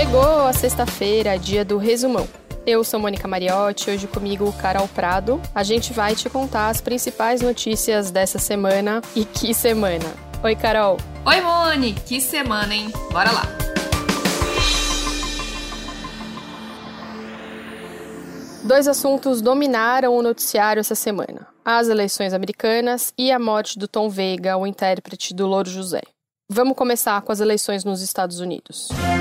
Chegou a sexta-feira, dia do resumão. Eu sou Mônica Mariotti, hoje comigo Carol Prado. A gente vai te contar as principais notícias dessa semana. E que semana! Oi, Carol! Oi, Moni! Que semana, hein? Bora lá! Dois assuntos dominaram o noticiário essa semana: as eleições americanas e a morte do Tom Veiga, o intérprete do Louro José. Vamos começar com as eleições nos Estados Unidos. Até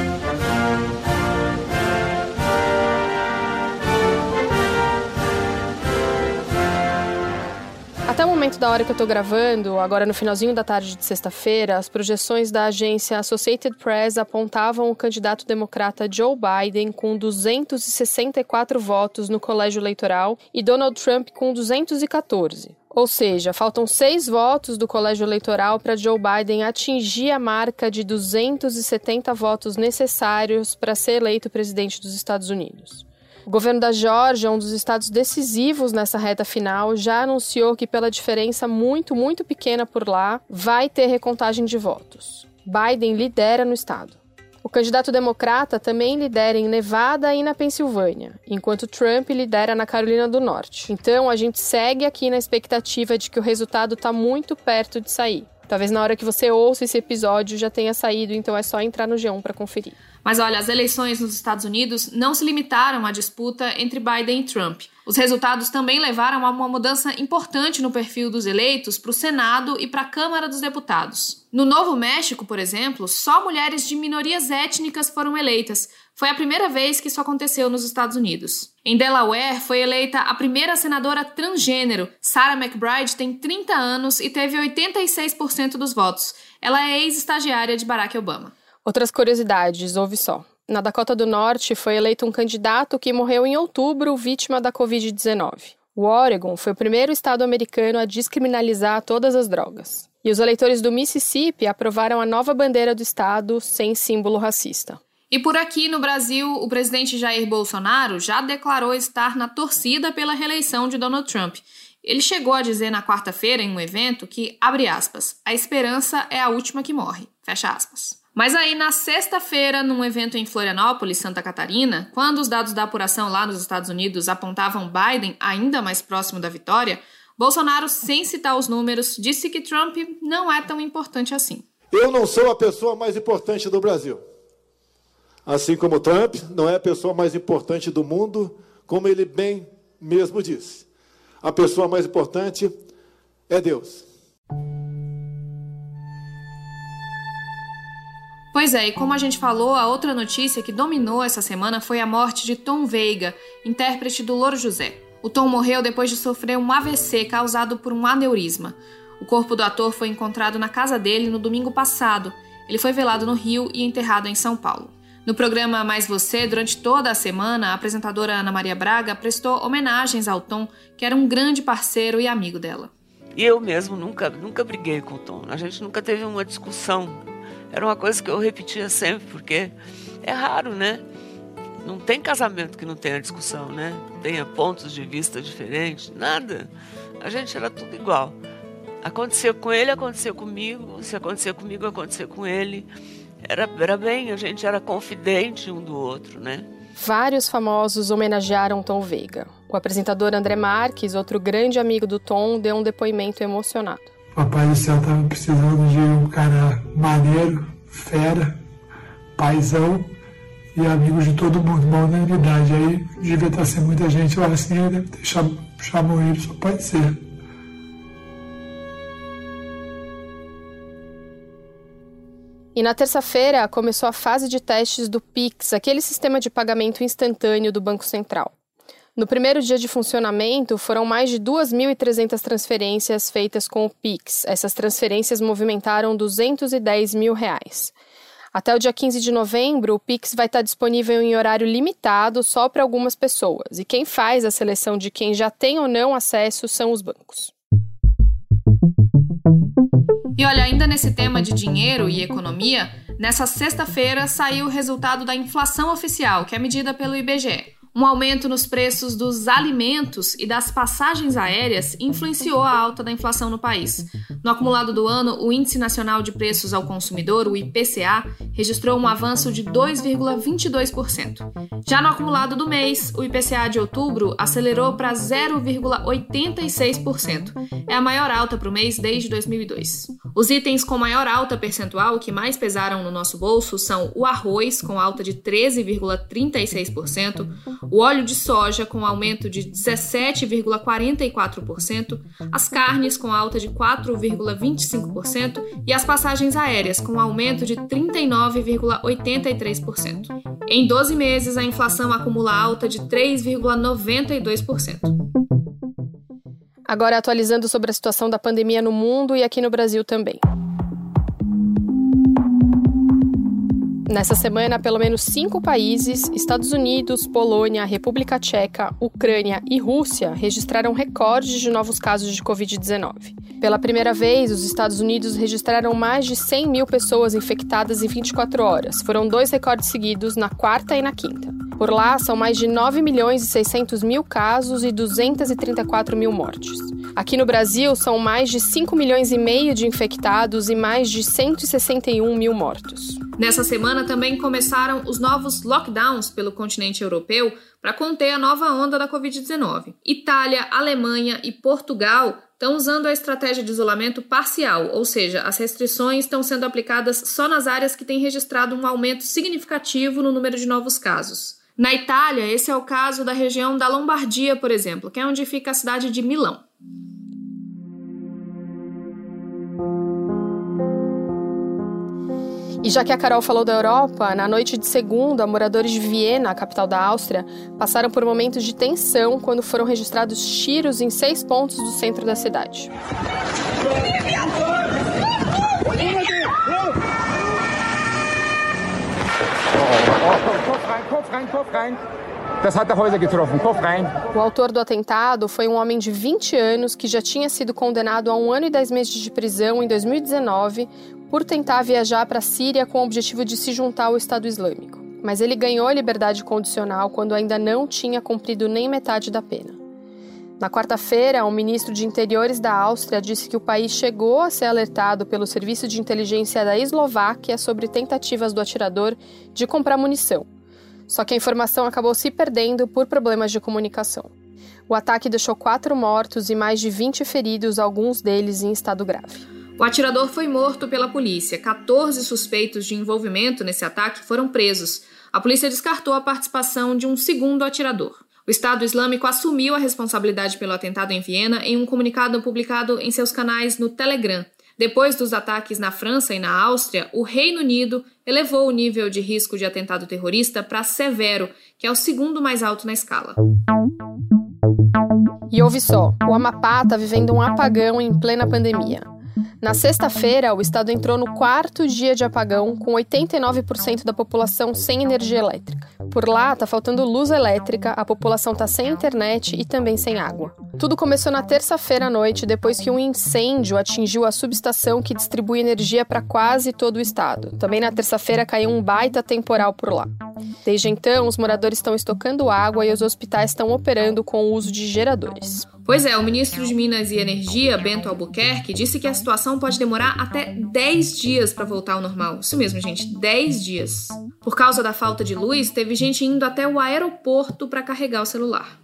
momento da hora que eu tô gravando, agora no finalzinho da tarde de sexta-feira, as projeções da agência Associated Press apontavam o candidato democrata Joe Biden com 264 votos no colégio eleitoral e Donald Trump com 214. Ou seja, faltam seis votos do colégio eleitoral para Joe Biden atingir a marca de 270 votos necessários para ser eleito presidente dos Estados Unidos. O governo da Geórgia, um dos estados decisivos nessa reta final, já anunciou que, pela diferença muito, muito pequena por lá, vai ter recontagem de votos. Biden lidera no estado. O candidato democrata também lidera em Nevada e na Pensilvânia, enquanto Trump lidera na Carolina do Norte. Então a gente segue aqui na expectativa de que o resultado está muito perto de sair. Talvez na hora que você ouça esse episódio já tenha saído, então é só entrar no G1 para conferir. Mas olha, as eleições nos Estados Unidos não se limitaram à disputa entre Biden e Trump. Os resultados também levaram a uma mudança importante no perfil dos eleitos para o Senado e para a Câmara dos Deputados. No Novo México, por exemplo, só mulheres de minorias étnicas foram eleitas. Foi a primeira vez que isso aconteceu nos Estados Unidos. Em Delaware, foi eleita a primeira senadora transgênero. Sarah McBride tem 30 anos e teve 86% dos votos. Ela é ex-estagiária de Barack Obama. Outras curiosidades, ouve só. Na Dakota do Norte foi eleito um candidato que morreu em outubro vítima da Covid-19. O Oregon foi o primeiro estado americano a descriminalizar todas as drogas. E os eleitores do Mississippi aprovaram a nova bandeira do estado sem símbolo racista. E por aqui no Brasil, o presidente Jair Bolsonaro já declarou estar na torcida pela reeleição de Donald Trump. Ele chegou a dizer na quarta-feira em um evento que, abre aspas, a esperança é a última que morre, fecha aspas. Mas aí, na sexta-feira, num evento em Florianópolis, Santa Catarina, quando os dados da apuração lá nos Estados Unidos apontavam Biden ainda mais próximo da vitória, Bolsonaro, sem citar os números, disse que Trump não é tão importante assim. Eu não sou a pessoa mais importante do Brasil. Assim como Trump não é a pessoa mais importante do mundo, como ele bem mesmo disse. A pessoa mais importante é Deus. Pois é, e como a gente falou, a outra notícia que dominou essa semana foi a morte de Tom Veiga, intérprete do Louro José. O Tom morreu depois de sofrer um AVC causado por um aneurisma. O corpo do ator foi encontrado na casa dele no domingo passado. Ele foi velado no Rio e enterrado em São Paulo. No programa Mais Você, durante toda a semana, a apresentadora Ana Maria Braga prestou homenagens ao Tom, que era um grande parceiro e amigo dela. E eu mesmo nunca, nunca briguei com o Tom. A gente nunca teve uma discussão era uma coisa que eu repetia sempre, porque é raro, né? Não tem casamento que não tenha discussão, né? Tenha pontos de vista diferentes, nada. A gente era tudo igual. Acontecia com ele, acontecia comigo. Se acontecia comigo, acontecia com ele. Era, era bem, a gente era confidente um do outro, né? Vários famosos homenagearam Tom Veiga. O apresentador André Marques, outro grande amigo do Tom, deu um depoimento emocionado. Papai do céu estava precisando de um cara maneiro, fera, paizão e amigo de todo mundo, uma unanimidade. Aí devia estar sem muita gente lá assim, deve ter cham, ele, só pode ser. E na terça-feira começou a fase de testes do Pix, aquele sistema de pagamento instantâneo do Banco Central. No primeiro dia de funcionamento, foram mais de 2.300 transferências feitas com o Pix. Essas transferências movimentaram 210 mil reais. Até o dia 15 de novembro, o Pix vai estar disponível em horário limitado só para algumas pessoas. E quem faz a seleção de quem já tem ou não acesso são os bancos. E olha, ainda nesse tema de dinheiro e economia, nessa sexta-feira saiu o resultado da inflação oficial, que é medida pelo IBGE. Um aumento nos preços dos alimentos e das passagens aéreas influenciou a alta da inflação no país. No acumulado do ano, o Índice Nacional de Preços ao Consumidor, o IPCA, registrou um avanço de 2,22%. Já no acumulado do mês, o IPCA de outubro acelerou para 0,86%. É a maior alta para o mês desde 2002. Os itens com maior alta percentual que mais pesaram no nosso bolso são o arroz, com alta de 13,36%, o óleo de soja com aumento de 17,44%, as carnes com alta de 4,25% e as passagens aéreas com aumento de 39,83%. Em 12 meses, a inflação acumula alta de 3,92%. Agora atualizando sobre a situação da pandemia no mundo e aqui no Brasil também. Nessa semana, pelo menos cinco países Estados Unidos, Polônia, República Tcheca, Ucrânia e Rússia registraram recordes de novos casos de Covid-19. Pela primeira vez, os Estados Unidos registraram mais de 100 mil pessoas infectadas em 24 horas. Foram dois recordes seguidos na quarta e na quinta. Por lá, são mais de 9 milhões e 600 mil casos e 234 mil mortes. Aqui no Brasil, são mais de 5 milhões e meio de infectados e mais de 161 mil mortos. Nessa semana também começaram os novos lockdowns pelo continente europeu para conter a nova onda da Covid-19. Itália, Alemanha e Portugal estão usando a estratégia de isolamento parcial, ou seja, as restrições estão sendo aplicadas só nas áreas que têm registrado um aumento significativo no número de novos casos. Na Itália, esse é o caso da região da Lombardia, por exemplo, que é onde fica a cidade de Milão. E já que a Carol falou da Europa, na noite de segunda, moradores de Viena, a capital da Áustria, passaram por momentos de tensão quando foram registrados tiros em seis pontos do centro da cidade. O autor do atentado foi um homem de 20 anos que já tinha sido condenado a um ano e dez meses de prisão em 2019 por tentar viajar para a Síria com o objetivo de se juntar ao Estado Islâmico. Mas ele ganhou liberdade condicional quando ainda não tinha cumprido nem metade da pena. Na quarta-feira, o ministro de Interiores da Áustria disse que o país chegou a ser alertado pelo serviço de inteligência da Eslováquia sobre tentativas do atirador de comprar munição. Só que a informação acabou se perdendo por problemas de comunicação. O ataque deixou quatro mortos e mais de 20 feridos, alguns deles em estado grave. O atirador foi morto pela polícia. 14 suspeitos de envolvimento nesse ataque foram presos. A polícia descartou a participação de um segundo atirador. O Estado Islâmico assumiu a responsabilidade pelo atentado em Viena em um comunicado publicado em seus canais no Telegram. Depois dos ataques na França e na Áustria, o Reino Unido elevou o nível de risco de atentado terrorista para severo, que é o segundo mais alto na escala. E ouve só: o Amapá está vivendo um apagão em plena pandemia. Na sexta-feira, o estado entrou no quarto dia de apagão, com 89% da população sem energia elétrica. Por lá, tá faltando luz elétrica, a população tá sem internet e também sem água. Tudo começou na terça-feira à noite, depois que um incêndio atingiu a subestação que distribui energia para quase todo o estado. Também na terça-feira caiu um baita temporal por lá. Desde então, os moradores estão estocando água e os hospitais estão operando com o uso de geradores. Pois é, o ministro de Minas e Energia, Bento Albuquerque, disse que a situação pode demorar até 10 dias para voltar ao normal. Isso mesmo, gente, 10 dias. Por causa da falta de luz, teve gente indo até o aeroporto para carregar o celular.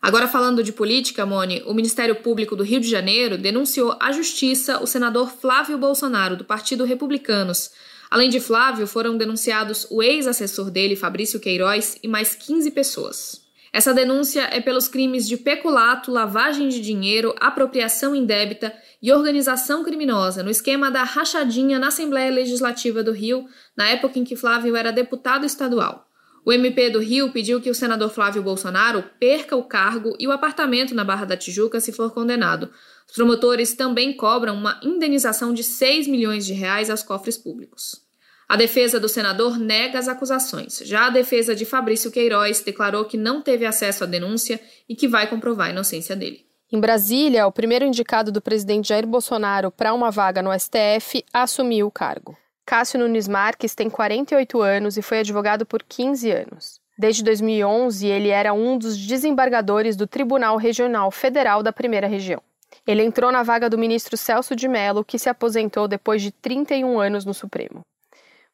Agora falando de política, Mone, o Ministério Público do Rio de Janeiro denunciou à justiça o senador Flávio Bolsonaro, do Partido Republicanos. Além de Flávio, foram denunciados o ex-assessor dele, Fabrício Queiroz, e mais 15 pessoas. Essa denúncia é pelos crimes de peculato, lavagem de dinheiro, apropriação indébita e organização criminosa no esquema da rachadinha na Assembleia Legislativa do Rio, na época em que Flávio era deputado estadual. O MP do Rio pediu que o senador Flávio Bolsonaro perca o cargo e o apartamento na Barra da Tijuca se for condenado. Os promotores também cobram uma indenização de 6 milhões de reais aos cofres públicos. A defesa do senador nega as acusações. Já a defesa de Fabrício Queiroz declarou que não teve acesso à denúncia e que vai comprovar a inocência dele. Em Brasília, o primeiro indicado do presidente Jair Bolsonaro para uma vaga no STF assumiu o cargo. Cássio Nunes Marques tem 48 anos e foi advogado por 15 anos. Desde 2011, ele era um dos desembargadores do Tribunal Regional Federal da Primeira Região. Ele entrou na vaga do ministro Celso de Mello, que se aposentou depois de 31 anos no Supremo.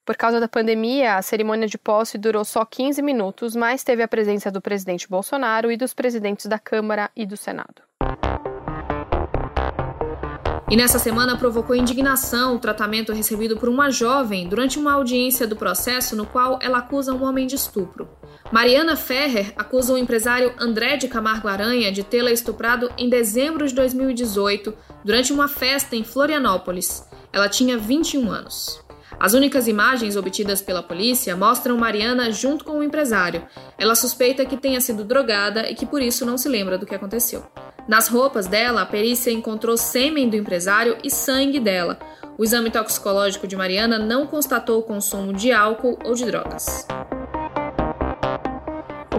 Por causa da pandemia, a cerimônia de posse durou só 15 minutos, mas teve a presença do presidente Bolsonaro e dos presidentes da Câmara e do Senado. E nessa semana provocou indignação o tratamento recebido por uma jovem durante uma audiência do processo no qual ela acusa um homem de estupro. Mariana Ferrer acusa o empresário André de Camargo Aranha de tê-la estuprado em dezembro de 2018 durante uma festa em Florianópolis. Ela tinha 21 anos. As únicas imagens obtidas pela polícia mostram Mariana junto com o empresário. Ela suspeita que tenha sido drogada e que por isso não se lembra do que aconteceu. Nas roupas dela, a perícia encontrou sêmen do empresário e sangue dela. O exame toxicológico de Mariana não constatou o consumo de álcool ou de drogas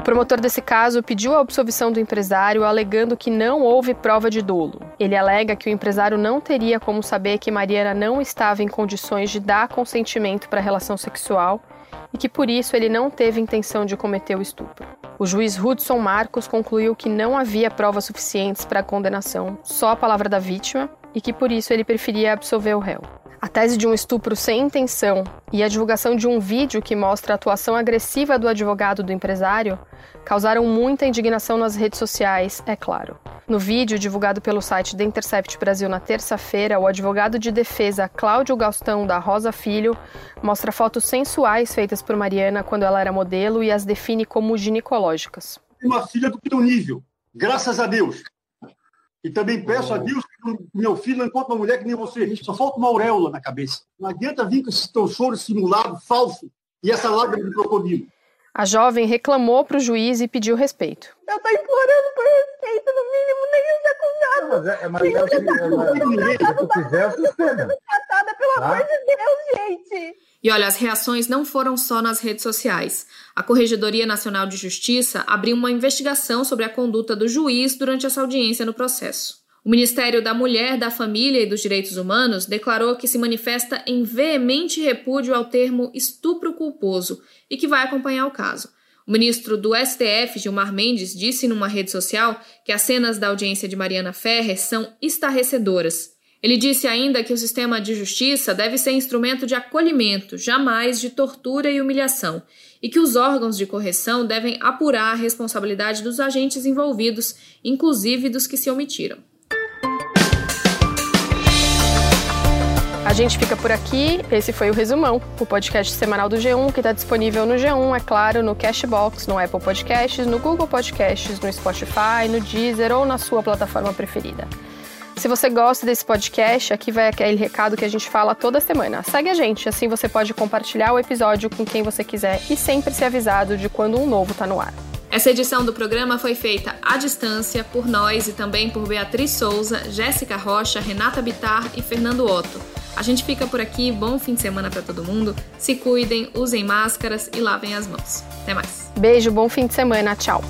promotor desse caso pediu a absolvição do empresário, alegando que não houve prova de dolo. Ele alega que o empresário não teria como saber que Mariana não estava em condições de dar consentimento para a relação sexual e que por isso ele não teve intenção de cometer o estupro. O juiz Hudson Marcos concluiu que não havia provas suficientes para a condenação, só a palavra da vítima, e que por isso ele preferia absolver o réu. A tese de um estupro sem intenção e a divulgação de um vídeo que mostra a atuação agressiva do advogado do empresário causaram muita indignação nas redes sociais, é claro. No vídeo divulgado pelo site The Intercept Brasil na terça-feira, o advogado de defesa Cláudio Gaustão da Rosa Filho mostra fotos sensuais feitas por Mariana quando ela era modelo e as define como ginecológicas. Uma filha do teu nível, graças a Deus. E também peço a Deus que meu filho não encontre uma mulher que nem você. Só falta uma auréola na cabeça. Não adianta vir com esse teu choro simulado, falso, e essa lágrima de crocodilo. A jovem reclamou para o juiz e pediu respeito. Eu estou implorando por respeito, no mínimo, nem os acusados. Mas é, mas é, é, se tu quiser, suspenda. Tratada, pelo tá? amor de Deus, gente. E olha, as reações não foram só nas redes sociais. A Corregedoria Nacional de Justiça abriu uma investigação sobre a conduta do juiz durante essa audiência no processo. O Ministério da Mulher, da Família e dos Direitos Humanos declarou que se manifesta em veemente repúdio ao termo estupro culposo e que vai acompanhar o caso. O ministro do STF, Gilmar Mendes, disse numa rede social que as cenas da audiência de Mariana Ferrer são estarrecedoras ele disse ainda que o sistema de justiça deve ser instrumento de acolhimento, jamais de tortura e humilhação, e que os órgãos de correção devem apurar a responsabilidade dos agentes envolvidos, inclusive dos que se omitiram. A gente fica por aqui. Esse foi o Resumão, o podcast semanal do G1, que está disponível no G1, é claro, no Cashbox, no Apple Podcasts, no Google Podcasts, no Spotify, no Deezer ou na sua plataforma preferida. Se você gosta desse podcast, aqui vai aquele recado que a gente fala toda semana. Segue a gente, assim você pode compartilhar o episódio com quem você quiser e sempre ser avisado de quando um novo está no ar. Essa edição do programa foi feita à distância por nós e também por Beatriz Souza, Jéssica Rocha, Renata Bitar e Fernando Otto. A gente fica por aqui, bom fim de semana para todo mundo. Se cuidem, usem máscaras e lavem as mãos. Até mais. Beijo, bom fim de semana, tchau.